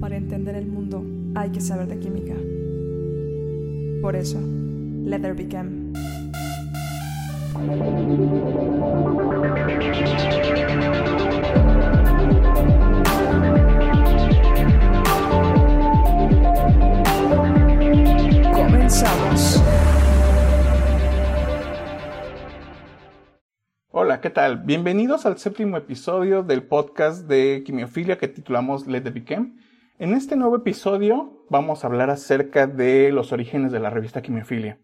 Para entender el mundo hay que saber de química. Por eso, Leather Became. ¿Qué tal? Bienvenidos al séptimo episodio del podcast de quimiofilia que titulamos Let the Became. En este nuevo episodio vamos a hablar acerca de los orígenes de la revista Quimiofilia.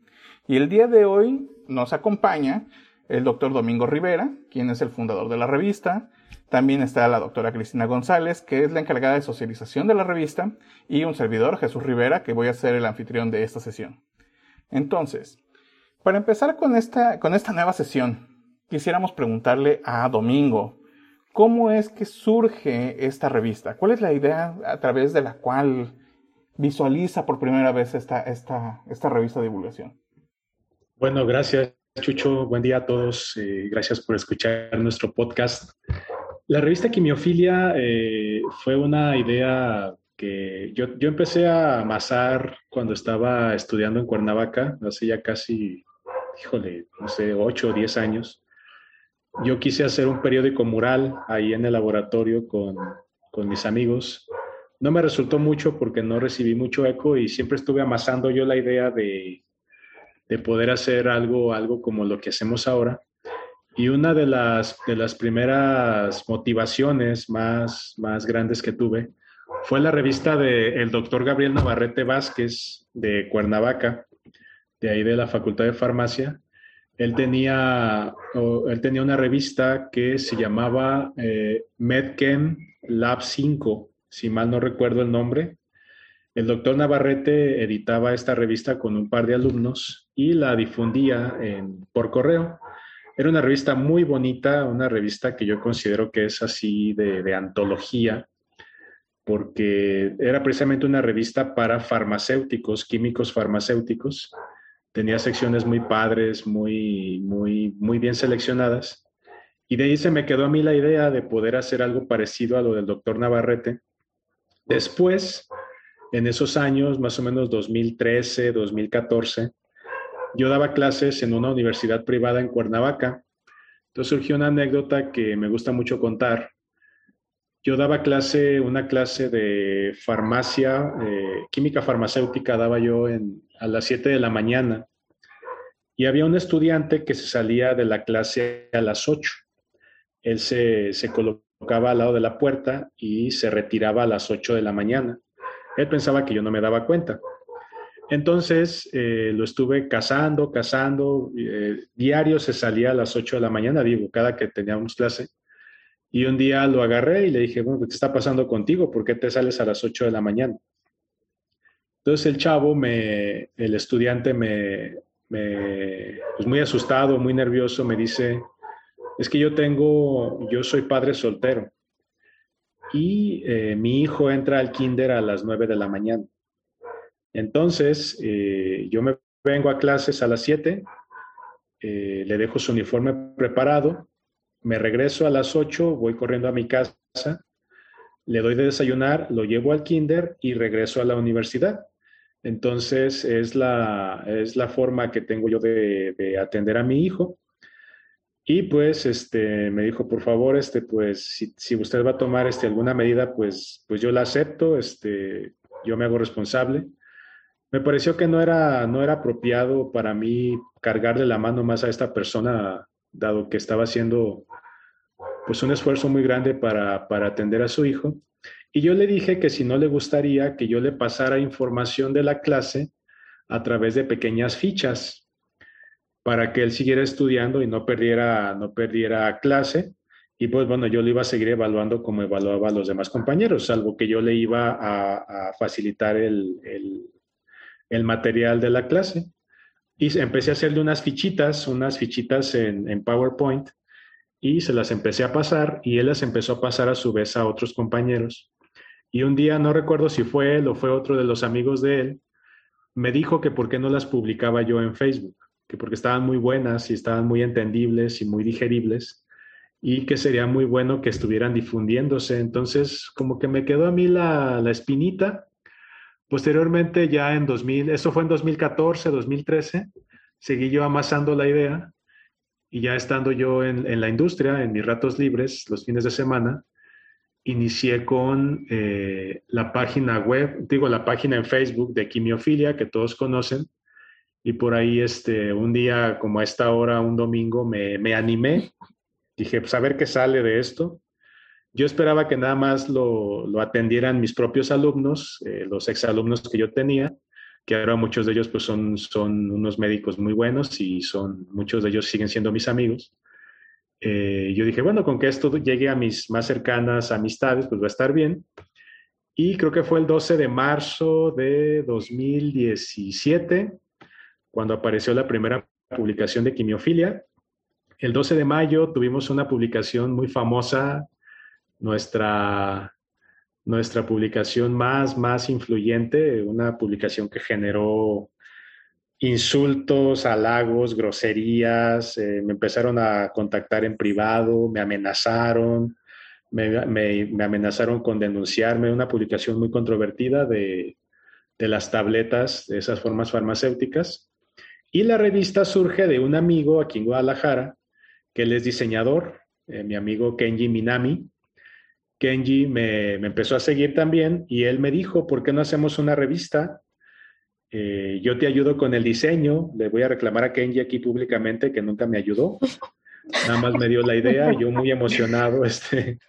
Y el día de hoy nos acompaña el doctor Domingo Rivera, quien es el fundador de la revista. También está la doctora Cristina González, que es la encargada de socialización de la revista, y un servidor, Jesús Rivera, que voy a ser el anfitrión de esta sesión. Entonces, para empezar con esta, con esta nueva sesión, quisiéramos preguntarle a Domingo, ¿cómo es que surge esta revista? ¿Cuál es la idea a través de la cual visualiza por primera vez esta, esta, esta revista de divulgación? Bueno, gracias Chucho, buen día a todos. Eh, gracias por escuchar nuestro podcast. La revista Quimiofilia eh, fue una idea que yo, yo, empecé a amasar cuando estaba estudiando en Cuernavaca, hace ya casi, híjole, no sé, 8 o 10 años. Yo quise hacer un periódico mural ahí en el laboratorio con, con mis amigos. No me resultó mucho porque no recibí mucho eco y siempre estuve amasando yo la idea de de poder hacer algo, algo como lo que hacemos ahora. Y una de las, de las primeras motivaciones más, más grandes que tuve fue la revista del doctor Gabriel Navarrete Vázquez de Cuernavaca, de ahí de la Facultad de Farmacia. Él tenía, él tenía una revista que se llamaba eh, Medchem Lab 5, si mal no recuerdo el nombre. El doctor Navarrete editaba esta revista con un par de alumnos y la difundía por correo. Era una revista muy bonita, una revista que yo considero que es así de, antología, porque era precisamente una revista para farmacéuticos, químicos farmacéuticos. Tenía secciones muy padres, muy, muy, muy bien seleccionadas. Y de ahí se me quedó a mí la idea de poder hacer algo parecido a lo del doctor Navarrete. Después, en esos años, más o menos 2013, 2014, yo daba clases en una universidad privada en Cuernavaca. Entonces surgió una anécdota que me gusta mucho contar. Yo daba clase, una clase de farmacia, eh, química farmacéutica, daba yo a las 7 de la mañana. Y había un estudiante que se salía de la clase a las 8. Él se, se colocaba al lado de la puerta y se retiraba a las 8 de la mañana. Él pensaba que yo no me daba cuenta. Entonces eh, lo estuve cazando, cazando. Eh, diario se salía a las 8 de la mañana, digo, cada que teníamos clase. Y un día lo agarré y le dije, bueno, ¿qué está pasando contigo? ¿Por qué te sales a las 8 de la mañana? Entonces el chavo, me, el estudiante, me, me, pues muy asustado, muy nervioso, me dice, es que yo tengo, yo soy padre soltero y eh, mi hijo entra al kinder a las 9 de la mañana. Entonces, eh, yo me vengo a clases a las 7, eh, le dejo su uniforme preparado, me regreso a las 8, voy corriendo a mi casa, le doy de desayunar, lo llevo al kinder y regreso a la universidad. Entonces, es la, es la forma que tengo yo de, de atender a mi hijo. Y pues este, me dijo, por favor, este, pues si, si, usted va a tomar este, alguna medida, pues, pues yo la acepto, este, yo me hago responsable. Me pareció que no era, no era apropiado para mí cargarle la mano más a esta persona, dado que estaba haciendo pues un esfuerzo muy grande para, para atender a su hijo. Y yo le dije que si no le gustaría que yo le pasara información de la clase a través de pequeñas fichas, para que él siguiera estudiando y no perdiera, no perdiera clase. Y pues bueno, yo le iba a seguir evaluando como evaluaba a los demás compañeros, salvo que yo le iba a, facilitar el, el, material de la clase. Y empecé a hacerle unas fichitas, unas fichitas en, PowerPoint, y se las empecé a pasar y él las empezó a pasar a su vez a otros compañeros. Y un día, no recuerdo si fue él o fue otro de los amigos de él, me dijo que por qué no las publicaba yo en Facebook porque estaban muy buenas y estaban muy entendibles y muy digeribles. y que sería muy bueno que estuvieran difundiéndose. Entonces, como que me quedó a mí la, la espinita. Posteriormente, ya en 2000, eso fue en 2014, 2013, seguí yo amasando la idea y ya estando yo en, en la industria, en mis ratos libres, los fines de semana, inicié con eh, la página web, digo, la página en Facebook de quimiofilia que todos conocen. Y por ahí, este, un día como a esta hora, un domingo, me, me animé. Dije, pues a ver qué sale de esto. Yo esperaba que nada más lo, lo atendieran mis propios alumnos, eh, los exalumnos que yo tenía, que ahora muchos de ellos pues son, son unos médicos muy buenos y son, muchos de ellos siguen siendo mis amigos. Eh, yo dije, bueno, con que esto llegue a mis más cercanas amistades, pues va a estar bien. Y creo que fue el 12 de marzo de 2017, cuando apareció la primera publicación de Quimiofilia. El 12 de mayo tuvimos una publicación muy famosa, nuestra, nuestra publicación más, más influyente, una publicación que generó insultos, halagos, groserías, eh, me empezaron a contactar en privado, me amenazaron, me, me, amenazaron con denunciarme, una publicación muy controvertida de, de, las tabletas, de esas formas farmacéuticas. Y la revista surge de un amigo aquí en Guadalajara, que él es diseñador, eh, mi amigo Kenji Minami. Kenji me, empezó a seguir también y él me dijo, ¿por qué no hacemos una revista? Eh, yo te ayudo con el diseño, le voy a reclamar a Kenji aquí públicamente que nunca me ayudó, nada más me dio la idea, yo muy emocionado, este,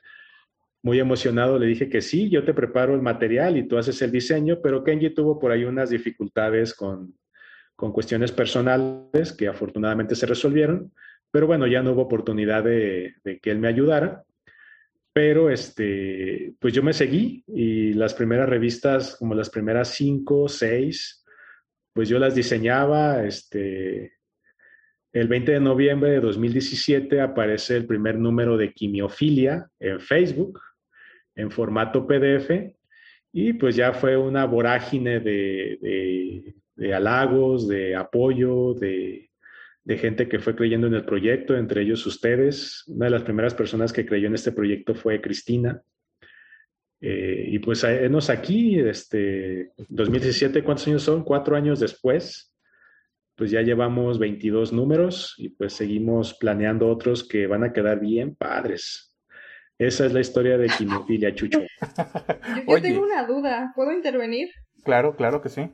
muy emocionado le dije que sí, yo te preparo el material y tú haces el diseño, pero Kenji tuvo por ahí unas dificultades con, con cuestiones personales que afortunadamente se resolvieron, pero bueno, ya no hubo oportunidad de que él me ayudara pero este, pues yo me seguí y las primeras revistas, como las primeras cinco, seis, pues yo las diseñaba. Este, el 20 de noviembre de 2017 aparece el primer número de quimiofilia en Facebook, en formato PDF, y pues ya fue una vorágine de, halagos, de apoyo, de, de gente que fue creyendo en el proyecto, entre ellos ustedes. Una de las primeras personas que creyó en este proyecto fue Cristina. Eh, y pues enos aquí, este, 2017, ¿cuántos años son? Cuatro años después, pues ya llevamos 22 números y pues seguimos planeando otros que van a quedar bien padres. Esa es la historia de Quimofilia, Chucho. Yo, tengo una duda, ¿puedo intervenir? Claro, claro que sí.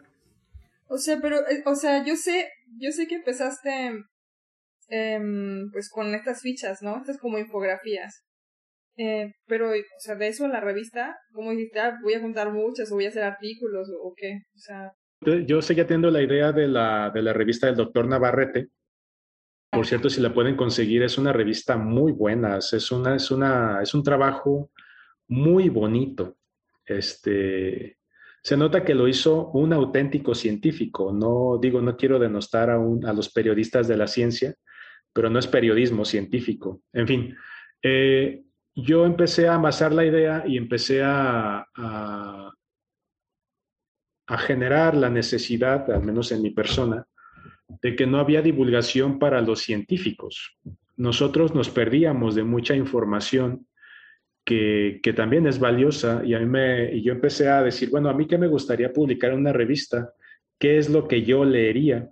O sea, pero, eh, o sea, yo sé, yo sé que empezaste, em, pues con estas fichas, ¿no? Estas como infografías. Eh, pero, o sea, de eso la revista, ¿cómo dijiste? Ah, voy a juntar muchas o voy a hacer artículos o, qué? O sea... Yo seguía teniendo la idea de la, de la revista del doctor Navarrete. Por cierto, si la pueden conseguir, es una revista muy buena. Es, una, es, una, es un trabajo muy bonito. Este, se nota que lo hizo un auténtico científico. No digo, no quiero denostar a, a los periodistas de la ciencia, pero no es periodismo científico. En fin, eh, yo empecé a amasar la idea y empecé a, a, generar la necesidad, al menos en mi persona, de que no había divulgación para los científicos. Nosotros nos perdíamos de mucha información que, que, también es valiosa y a mí me, y yo empecé a decir, bueno, a mí que me gustaría publicar una revista, ¿qué es lo que yo leería?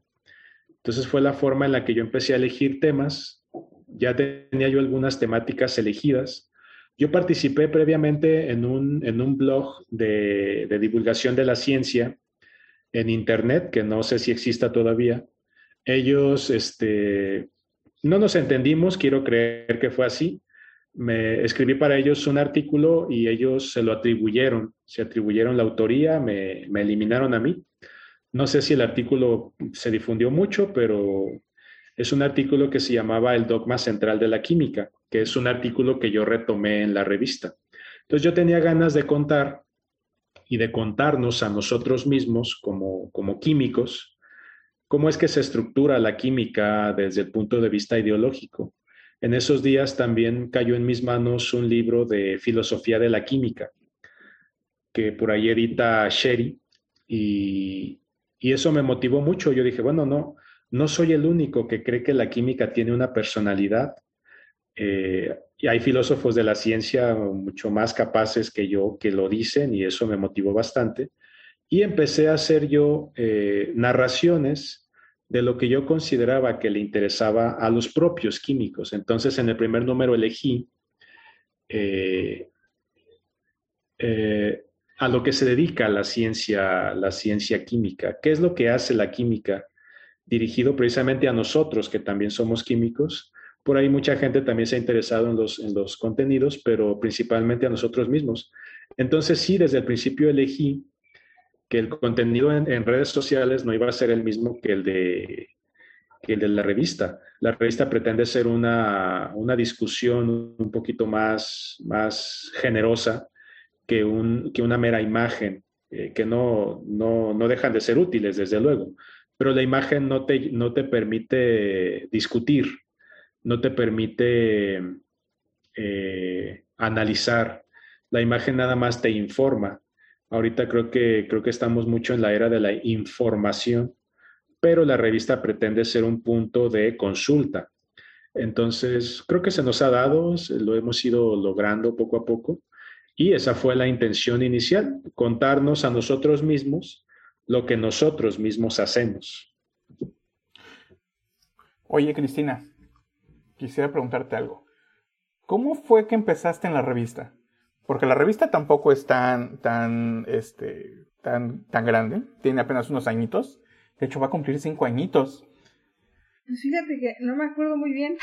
Entonces fue la forma en la que yo empecé a elegir temas. Ya tenía yo algunas temáticas elegidas yo participé previamente en un, en un blog de, de, divulgación de la ciencia en Internet, que no sé si exista todavía. Ellos, este, no nos entendimos, quiero creer que fue así. Me escribí para ellos un artículo y ellos se lo atribuyeron, se atribuyeron la autoría, me, me eliminaron a mí. No sé si el artículo se difundió mucho, pero es un artículo que se llamaba El dogma central de la química que es un artículo que yo retomé en la revista. Entonces yo tenía ganas de contar y de contarnos a nosotros mismos como, como químicos cómo es que se estructura la química desde el punto de vista ideológico. En esos días también cayó en mis manos un libro de filosofía de la química que por ahí edita Sherry y, y eso me motivó mucho. Yo dije, bueno, no, no soy el único que cree que la química tiene una personalidad eh, y hay filósofos de la ciencia mucho más capaces que yo que lo dicen y eso me motivó bastante. Y empecé a hacer yo eh, narraciones de lo que yo consideraba que le interesaba a los propios químicos. Entonces, en el primer número elegí eh, eh, a lo que se dedica la ciencia, la ciencia química. ¿Qué es lo que hace la química? Dirigido precisamente a nosotros, que también somos químicos. Por ahí mucha gente también se ha interesado en los, en los contenidos, pero principalmente a nosotros mismos. Entonces sí, desde el principio elegí que el contenido en, redes sociales no iba a ser el mismo que el de, que el de la revista. La revista pretende ser una, una discusión un poquito más, más generosa que, un, que una mera imagen, eh, que no, no, no, dejan de ser útiles, desde luego, pero la imagen no te, no te permite discutir, no te permite eh, analizar, la imagen nada más te informa. Ahorita creo que, creo que estamos mucho en la era de la información, pero la revista pretende ser un punto de consulta. Entonces, creo que se nos ha dado, lo hemos ido logrando poco a poco. Y esa fue la intención inicial, contarnos a nosotros mismos lo que nosotros mismos hacemos. Oye, Cristina, quisiera preguntarte algo. ¿Cómo fue que empezaste en la revista? Porque la revista tampoco es tan, tan, este, tan, tan grande. Tiene apenas unos añitos. De hecho, va a cumplir cinco añitos. Pues fíjate que no me acuerdo muy bien.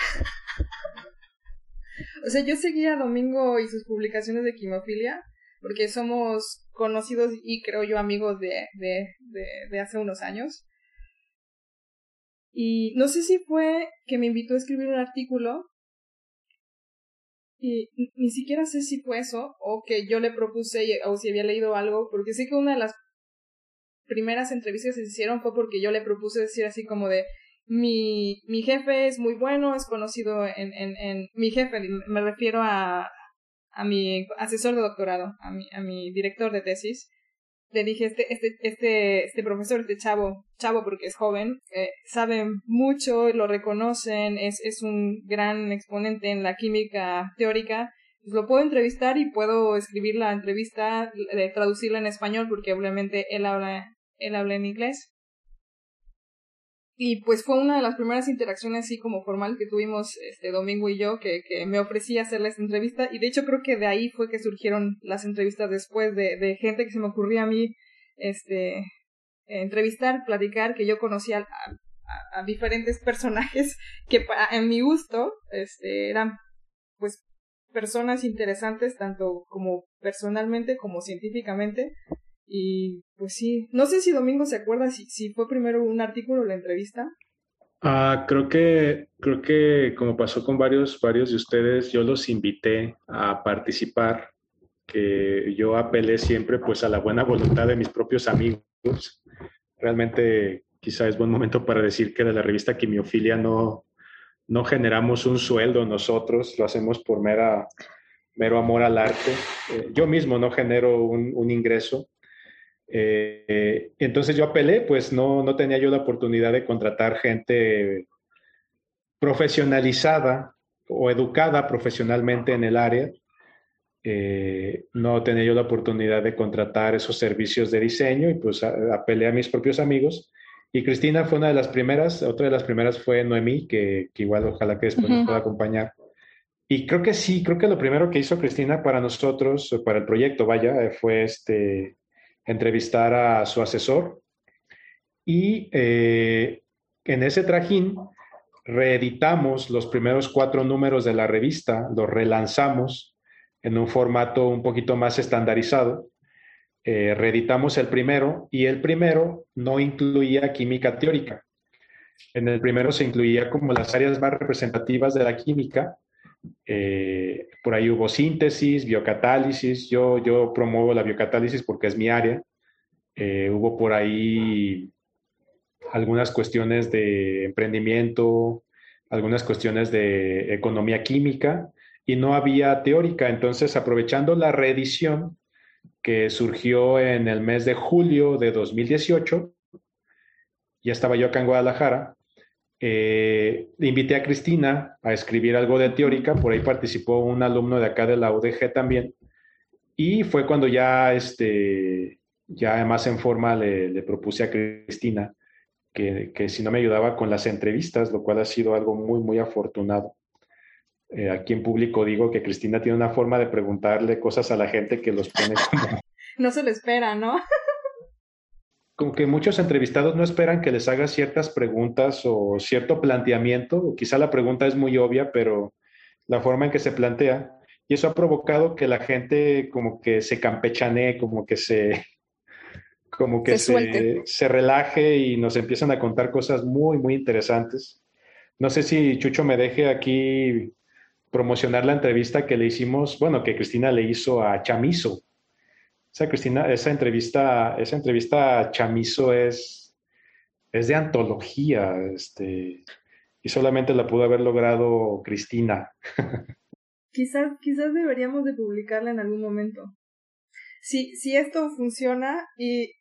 O sea, yo seguía a Domingo y sus publicaciones de quimofilia, porque somos conocidos y creo yo amigos de, de, de, hace unos años. Y no sé si fue que me invitó a escribir un artículo y ni siquiera sé si fue eso o que yo le propuse o si había leído algo, porque sé que una de las primeras entrevistas que se hicieron fue porque yo le propuse decir así como de, mi, mi jefe es muy bueno, es conocido en, en, en mi jefe, me refiero a, a mi asesor de doctorado, a mi, a mi director de tesis. Le dije, este, este, este, este profesor, este chavo, chavo porque es joven, eh, sabe mucho, lo reconocen, es, es un gran exponente en la química teórica. Pues lo puedo entrevistar y puedo escribir la entrevista, eh, traducirla en español porque obviamente él habla, él habla en inglés. Y pues fue una de las primeras interacciones así como formal que tuvimos este Domingo y yo, que, que me ofrecía hacerle esta entrevista. Y de hecho creo que de ahí fue que surgieron las entrevistas después de, de gente que se me ocurría a mí este entrevistar, platicar, que yo conocía a, a, diferentes personajes que en mi gusto este eran pues personas interesantes tanto como personalmente como científicamente y pues sí, no sé si Domingo se acuerda si, si fue primero un artículo o la entrevista. Ah, creo que, creo que como pasó con varios, varios de ustedes, yo los invité a participar, que yo apelé siempre pues a la buena voluntad de mis propios amigos. Realmente quizá es buen momento para decir que de la revista Quimiofilia no, no generamos un sueldo nosotros, lo hacemos por mera, mero amor al arte. Eh, yo mismo no genero un, un ingreso, eh, entonces yo apelé, pues no, no tenía yo la oportunidad de contratar gente profesionalizada o educada profesionalmente en el área. Eh, no tenía yo la oportunidad de contratar esos servicios de diseño y pues apelé a mis propios amigos. Y Cristina fue una de las primeras, otra de las primeras fue Noemí, que, que igual ojalá que después nos pueda acompañar. Y creo que sí, creo que lo primero que hizo Cristina para nosotros, para el proyecto, vaya, fue este, entrevistar a su asesor y eh, en ese trajín reeditamos los primeros cuatro números de la revista, los relanzamos en un formato un poquito más estandarizado. Eh, reeditamos el primero y el primero no incluía química teórica. En el primero se incluía como las áreas más representativas de la química eh, por ahí hubo síntesis, biocatálisis. Yo, yo promuevo la biocatálisis porque es mi área. Eh, hubo por ahí algunas cuestiones de emprendimiento, algunas cuestiones de economía química y no había teórica. Entonces, aprovechando la reedición que surgió en el mes de julio de 2018, ya estaba yo acá en Guadalajara, eh, invité a Cristina a escribir algo de teórica, por ahí participó un alumno de acá de la UDG también, y fue cuando ya, este, ya más en forma le, propuse a Cristina que, que, si no me ayudaba con las entrevistas, lo cual ha sido algo muy, muy afortunado. Eh, aquí en público digo que Cristina tiene una forma de preguntarle cosas a la gente que los pone no se lo espera, ¿no? Como que muchos entrevistados no esperan que les haga ciertas preguntas o cierto planteamiento, quizá la pregunta es muy obvia, pero la forma en que se plantea, y eso ha provocado que la gente como que se campechanee, como que se, como que se, se, relaje y nos empiezan a contar cosas muy, muy interesantes. No sé si Chucho me deje aquí promocionar la entrevista que le hicimos, bueno, que Cristina le hizo a Chamizo. Esa Cristina, esa entrevista, esa entrevista Chamizo es, es de antología, este, y solamente la pudo haber logrado Cristina. quizás, quizás deberíamos de publicarla en algún momento. Si, si esto funciona y,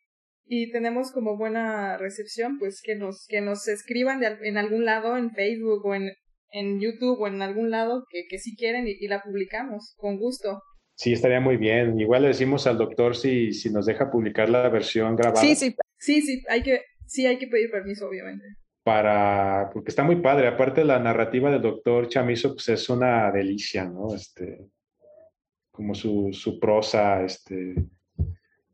y tenemos como buena recepción, pues que nos, que nos escriban en algún lado, en Facebook o en, en YouTube o en algún lado que, que si quieren y, la publicamos, con gusto. Sí, estaría muy bien. Igual le decimos al doctor si, si nos deja publicar la versión grabada. Sí, sí, sí, sí, hay que, sí hay que pedir permiso, obviamente para, porque está muy padre. Aparte la narrativa del doctor Chamizo, pues es una delicia, ¿no? Este, como su, su prosa, este,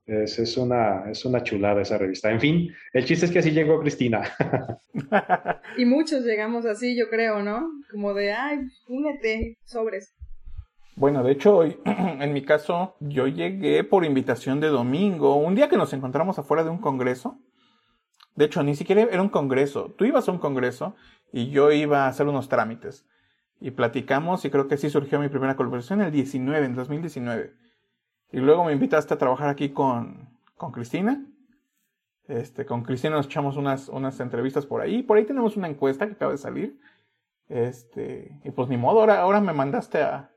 es, es, una, es una chulada esa revista. En fin, el chiste es que así llegó Cristina. y muchos llegamos así, yo creo, ¿no? Como de, ay, únete, sobres. Bueno, de hecho, en mi caso, yo llegué por invitación de domingo, un día que nos encontramos afuera de un congreso de hecho, ni siquiera era un congreso. Tú ibas a un congreso y yo iba a hacer unos trámites. Y platicamos y creo que sí surgió mi primera colaboración en el 19, en 2019. Y luego me invitaste a trabajar aquí con, con Cristina. Este, con Cristina nos echamos unas, unas entrevistas por ahí. Por ahí tenemos una encuesta que acaba de salir. Este, y pues ni modo, ahora, ahora me mandaste a,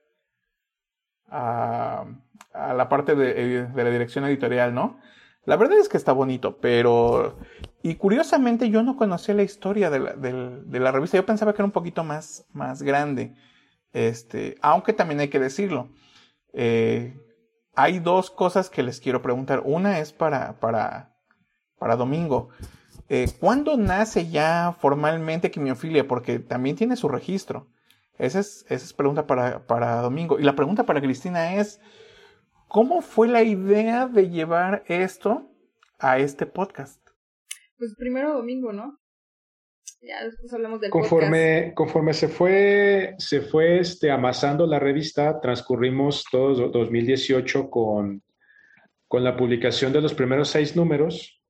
a, la parte de, de la dirección editorial, ¿no? La verdad es que está bonito, pero... Y curiosamente yo no conocía la historia de la, de, la, revista. Yo pensaba que era un poquito más, más grande. Este, aunque también hay que decirlo. Eh, hay dos cosas que les quiero preguntar. Una es para, para, para Domingo. Eh, ¿Cuándo nace ya formalmente quimiofilia? Porque también tiene su registro. Esa es, esa es pregunta para, para Domingo. Y la pregunta para Cristina es... ¿Cómo fue la idea de llevar esto a este podcast? Pues primero domingo, ¿no? Ya después hablamos del conforme, podcast. Conforme se fue, se fue este, amasando la revista, transcurrimos todo 2018 con, con la publicación de los primeros seis números.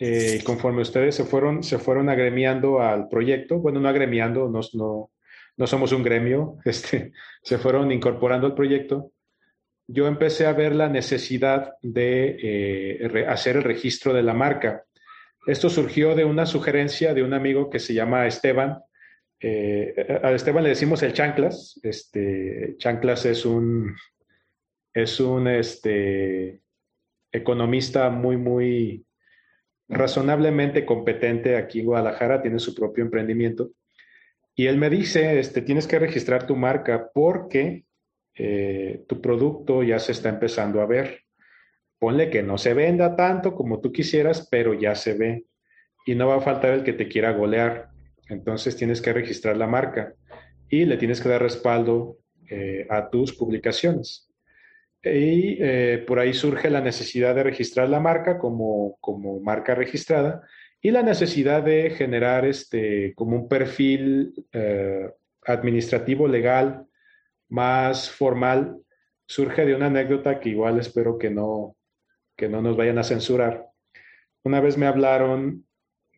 Eh, conforme ustedes se fueron, se fueron agremiando al proyecto, bueno, no agremiando, no, no, no somos un gremio, este, se fueron incorporando al proyecto yo empecé a ver la necesidad de eh, hacer el registro de la marca. Esto surgió de una sugerencia de un amigo que se llama Esteban. Eh, a Esteban le decimos el Chanclas. Este, Chanclas es un, es un este, economista muy, muy razonablemente competente aquí en Guadalajara, tiene su propio emprendimiento. Y él me dice, este, tienes que registrar tu marca porque eh, tu producto ya se está empezando a ver. Ponle que no se venda tanto como tú quisieras, pero ya se ve. Y no va a faltar el que te quiera golear. Entonces tienes que registrar la marca y le tienes que dar respaldo eh, a tus publicaciones. Y eh, por ahí surge la necesidad de registrar la marca como, como marca registrada y la necesidad de generar este, como un perfil administrativo legal más formal surge de una anécdota que igual espero que no, que no nos vayan a censurar. Una vez me hablaron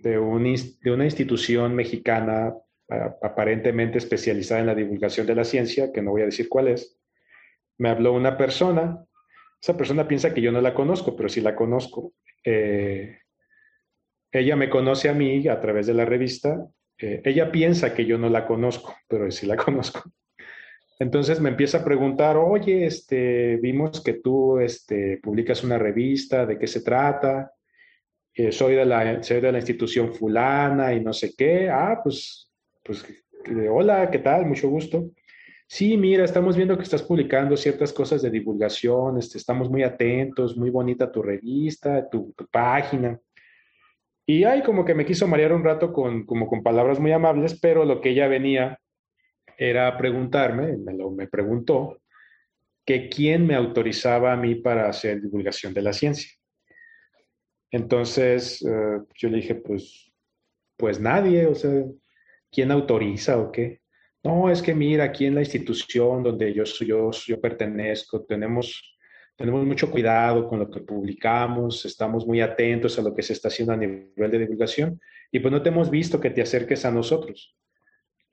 de, un, de una institución mexicana aparentemente especializada en la divulgación de la ciencia, que no voy a decir cuál es. Me habló una persona, esa persona piensa que yo no la conozco, pero sí la conozco. Eh, ella me conoce a mí a través de la revista. Eh, ella piensa que yo no la conozco, pero sí la conozco. Entonces me empieza a preguntar, oye, este, vimos que tú este, publicas una revista, ¿de qué se trata? eh, soy, de la, institución fulana y no sé qué. Ah, pues, pues, hola, ¿qué tal? Mucho gusto. Sí, mira, estamos viendo que estás publicando ciertas cosas de divulgación, este, estamos muy atentos, muy bonita tu revista, tu, página. Y ahí como que me quiso marear un rato con, como con palabras muy amables, pero lo que ella venía era preguntarme, me, lo, me preguntó, que quién me autorizaba a mí para hacer divulgación de la ciencia. Entonces eh, yo le dije, pues, pues nadie, o sea, ¿quién autoriza o qué? No, es que mira, aquí en la institución donde yo, yo, yo pertenezco, tenemos, tenemos mucho cuidado con lo que publicamos, estamos muy atentos a lo que se está haciendo a nivel de divulgación y pues no te hemos visto que te acerques a nosotros.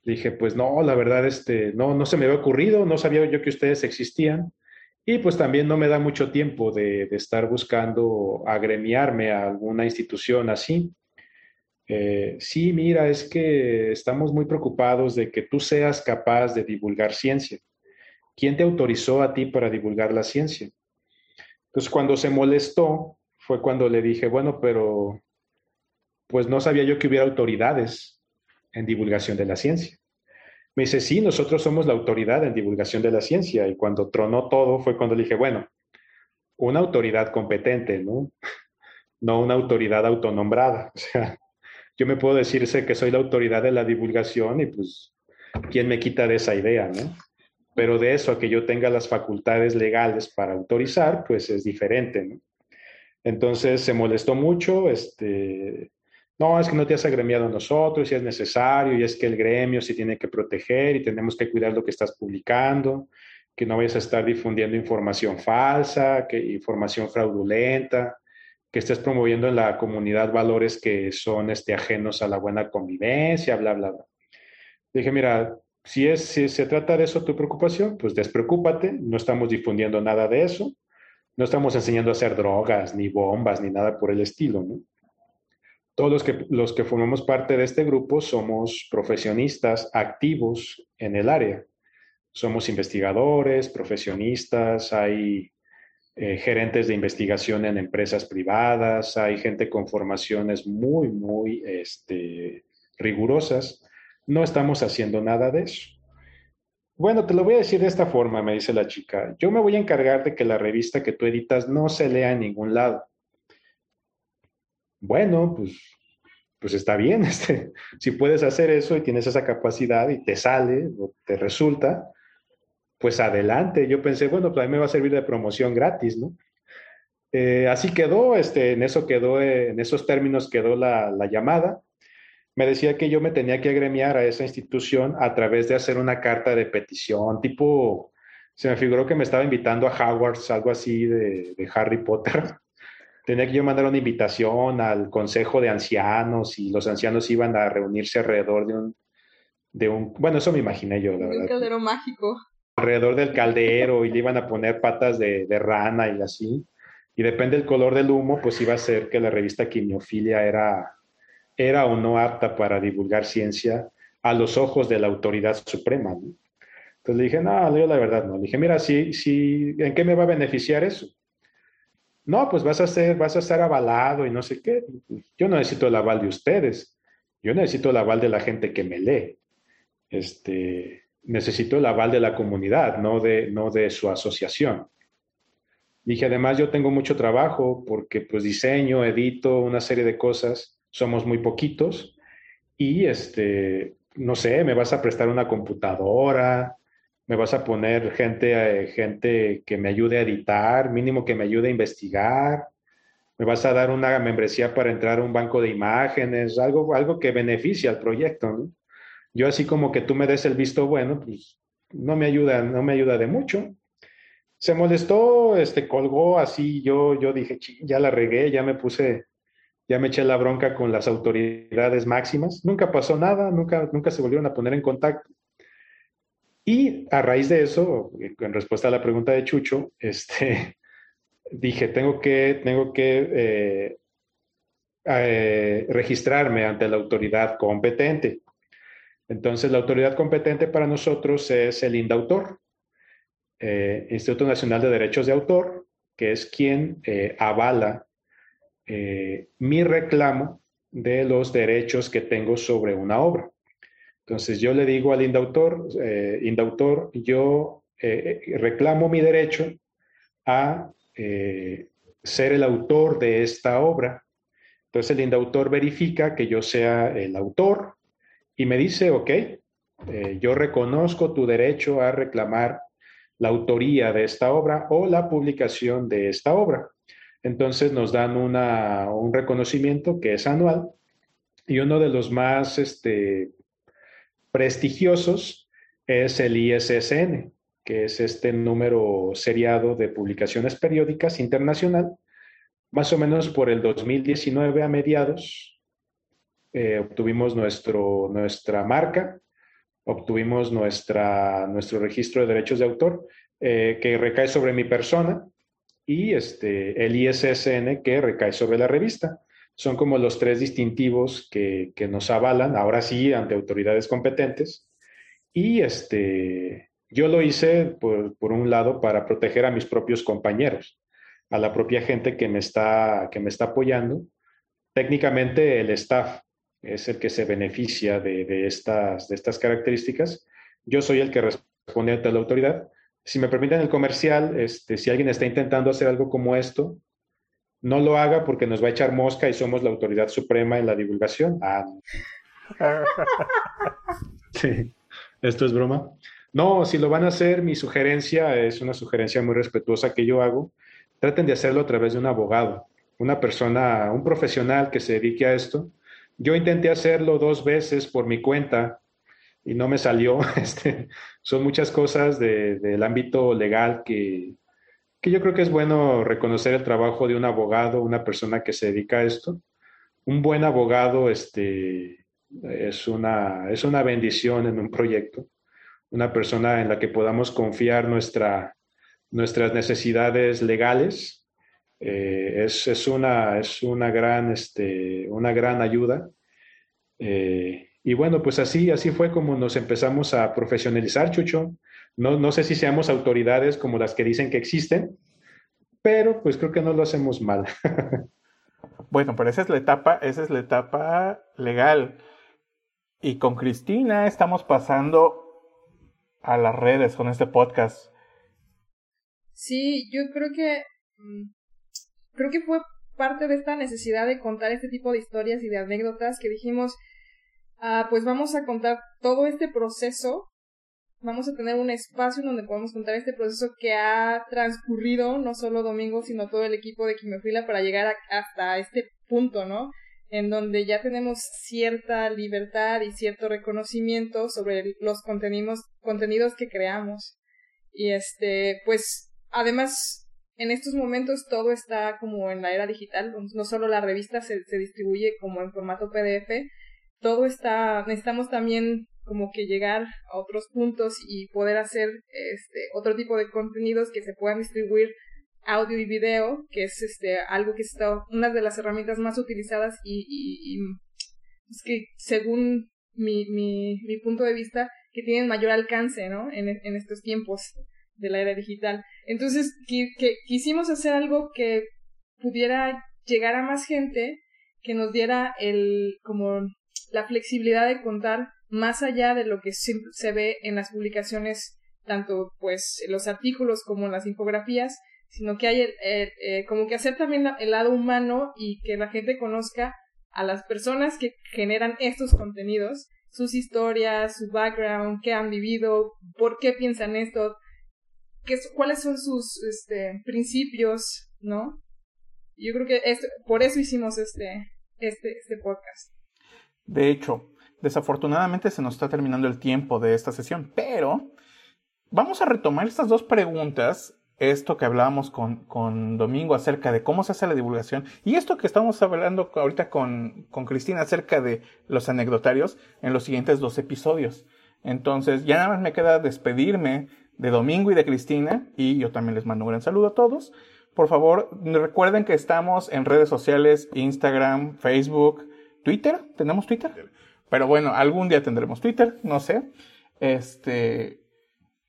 Dije, pues no, la verdad, este, no, no se me había ocurrido, no sabía yo que ustedes existían. Y pues también no me da mucho tiempo de, estar buscando agremiarme a alguna institución así. Eh, sí, mira, es que estamos muy preocupados de que tú seas capaz de divulgar ciencia. ¿Quién te autorizó a ti para divulgar la ciencia? Entonces, cuando se molestó, fue cuando le dije, bueno, pero pues no sabía yo que hubiera autoridades en divulgación de la ciencia. Me dice, sí, nosotros somos la autoridad en divulgación de la ciencia. Y cuando tronó todo fue cuando le dije, bueno, una autoridad competente, ¿no? No una autoridad autonombrada. O sea, yo me puedo decirse que soy la autoridad de la divulgación y pues, ¿quién me quita de esa idea, no? Pero de eso a que yo tenga las facultades legales para autorizar, pues es diferente, ¿no? Entonces se molestó mucho, este, no, es que no te has agremiado a nosotros, si es necesario, y es que el gremio se tiene que proteger y tenemos que cuidar lo que estás publicando, que no vayas a estar difundiendo información falsa, que información fraudulenta, que estés promoviendo en la comunidad valores que son este, ajenos a la buena convivencia, bla, bla, bla. Dije, mira, si, es, si se trata de eso tu preocupación, pues despreocúpate, no estamos difundiendo nada de eso, no estamos enseñando a hacer drogas, ni bombas, ni nada por el estilo. Todos los que, los que formamos parte de este grupo somos profesionistas activos en el área. Somos investigadores, profesionistas, hay eh, gerentes de investigación en empresas privadas, hay gente con formaciones muy, muy este, rigurosas. No estamos haciendo nada de eso. Bueno, te lo voy a decir de esta forma, me dice la chica. Yo me voy a encargar de que la revista que tú editas no se lea en ningún lado bueno, pues, pues está bien, este, si puedes hacer eso y tienes esa capacidad y te sale o te resulta, pues adelante. Yo pensé, bueno, pues a mí me va a servir de promoción gratis, ¿no? Eh, así quedó, este, en eso quedó, en esos términos quedó la, la llamada. Me decía que yo me tenía que agremiar a esa institución a través de hacer una carta de petición, tipo, se me figuró que me estaba invitando a Hogwarts, algo así de, de Harry Potter tenía que yo mandar una invitación al consejo de ancianos y los ancianos iban a reunirse alrededor de un, de un bueno, eso me imaginé yo, la verdad. Un caldero mágico. Alrededor del caldero y le iban a poner patas de, de, rana y así. Y depende del color del humo, pues iba a ser que la revista Quimiofilia era, era o no apta para divulgar ciencia a los ojos de la autoridad suprema. Entonces le dije, no, yo la verdad no. Le dije, mira, sí, sí, ¿en qué me va a beneficiar eso? no, pues vas a ser, vas a estar avalado y no sé qué. Yo no necesito el aval de ustedes, yo necesito el aval de la gente que me lee. Este, necesito el aval de la comunidad, no de, no de su asociación. Dije, además yo tengo mucho trabajo porque pues diseño, edito una serie de cosas, somos muy poquitos y este, no sé, me vas a prestar una computadora, me vas a poner gente, eh, gente que me ayude a editar, mínimo que me ayude a investigar, me vas a dar una membresía para entrar a un banco de imágenes, algo, algo que beneficie al proyecto. Yo así como que tú me des el visto bueno, pues no me ayuda, no me ayuda de mucho. Se molestó, este, colgó así, yo, yo dije, ya la regué, ya me puse, ya me eché la bronca con las autoridades máximas. Nunca pasó nada, nunca, nunca se volvieron a poner en contacto. Y a raíz de eso, en respuesta a la pregunta de Chucho, este, dije, tengo que, tengo que eh, eh, registrarme ante la autoridad competente. Entonces, la autoridad competente para nosotros es el INDAUTOR, eh, Instituto Nacional de Derechos de Autor, que es quien avala eh, mi reclamo de los derechos que tengo sobre una obra. Entonces yo le digo al indautor, eh, indautor, yo eh, reclamo mi derecho a ser el autor de esta obra. Entonces el indautor verifica que yo sea el autor y me dice, ok, yo reconozco tu derecho a reclamar la autoría de esta obra o la publicación de esta obra. Entonces nos dan un reconocimiento que es anual y uno de los más este, prestigiosos es el ISSN, que es este número seriado de publicaciones periódicas internacional. Más o menos por el 2019 a mediados eh, obtuvimos nuestro, nuestra marca obtuvimos nuestra, nuestro registro de derechos de autor eh, que recae sobre mi persona y este, el ISSN que recae sobre la revista. Son como los tres distintivos que, que nos avalan, ahora sí, ante autoridades competentes. Y este, yo lo hice, por, por, un lado, para proteger a mis propios compañeros, a la propia gente que me está, que me está apoyando. Técnicamente, el staff es el que se beneficia de, estas, de estas características. Yo soy el que responde ante la autoridad. Si me permiten el comercial, este, si alguien está intentando hacer algo como esto, no lo haga porque nos va a echar mosca y somos la autoridad suprema en la divulgación. Ah. sí, esto es broma. No, si lo van a hacer, mi sugerencia es una sugerencia muy respetuosa que yo hago. Traten de hacerlo a través de un abogado, una persona, un profesional que se dedique a esto yo intenté hacerlo dos veces por mi cuenta y no me salió. Este, son muchas cosas del ámbito legal que, que yo creo que es bueno reconocer el trabajo de un abogado, una persona que se dedica a esto. Un buen abogado este, es, una, es una bendición en un proyecto, una persona en la que podamos confiar nuestra, nuestras necesidades legales eh, es, una, es una, gran, este, una gran ayuda. Eh, y bueno, pues así, así fue como nos empezamos a profesionalizar, Chucho. No, no sé si seamos autoridades como las que dicen que existen, pero pues creo que no lo hacemos mal. bueno, pero esa es la etapa, esa es la etapa legal. Y con Cristina estamos pasando a las redes con este podcast. Sí, yo creo que mm, creo que fue parte de esta necesidad de contar este tipo de historias y de anécdotas que dijimos, ah, pues vamos a contar todo este proceso, vamos a tener un espacio en donde podamos contar este proceso que ha transcurrido no solo Domingo, sino todo el equipo de Quimiofila para llegar hasta este punto, ¿no? En donde ya tenemos cierta libertad y cierto reconocimiento sobre los contenidos, contenidos que creamos. Y este, pues, además en estos momentos todo está como en la era digital, no solo la revista se, se distribuye como en formato PDF, todo está, necesitamos también como que llegar a otros puntos y poder hacer este otro tipo de contenidos que se puedan distribuir audio y video, que es este algo que está una de las herramientas más utilizadas y, y, es que según mi, mi, mi punto de vista que tienen mayor alcance, ¿no? En, en estos tiempos de la era digital. Entonces, que, quisimos hacer algo que pudiera llegar a más gente, que nos diera el, como, la flexibilidad de contar más allá de lo que se, ve en las publicaciones, tanto pues los artículos como las infografías, sino que hay el, eh, como que hacer también el lado humano y que la gente conozca a las personas que generan estos contenidos, sus historias, su background, qué han vivido, por qué piensan esto, cuáles son sus este, principios, ¿no? Yo creo que por eso hicimos este, este, este podcast. De hecho, desafortunadamente se nos está terminando el tiempo de esta sesión, pero vamos a retomar estas dos preguntas esto que hablábamos con, con, Domingo acerca de cómo se hace la divulgación y esto que estamos hablando ahorita con, con, Cristina acerca de los anecdotarios en los siguientes dos episodios. Entonces, ya nada más me queda despedirme de Domingo y de Cristina, y yo también les mando un gran saludo a todos. Por favor, recuerden que estamos en redes sociales, Instagram, Facebook, Twitter. ¿Tenemos Twitter? Pero bueno, algún día tendremos Twitter, no sé. Este,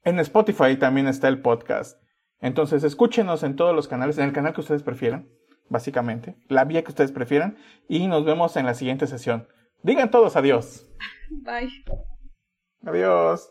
en Spotify también está el podcast. Entonces, escúchenos en todos los canales, en el canal que ustedes prefieran. básicamente, la vía que ustedes prefieran, y nos vemos en la siguiente sesión. Digan todos adiós. Bye. Adiós.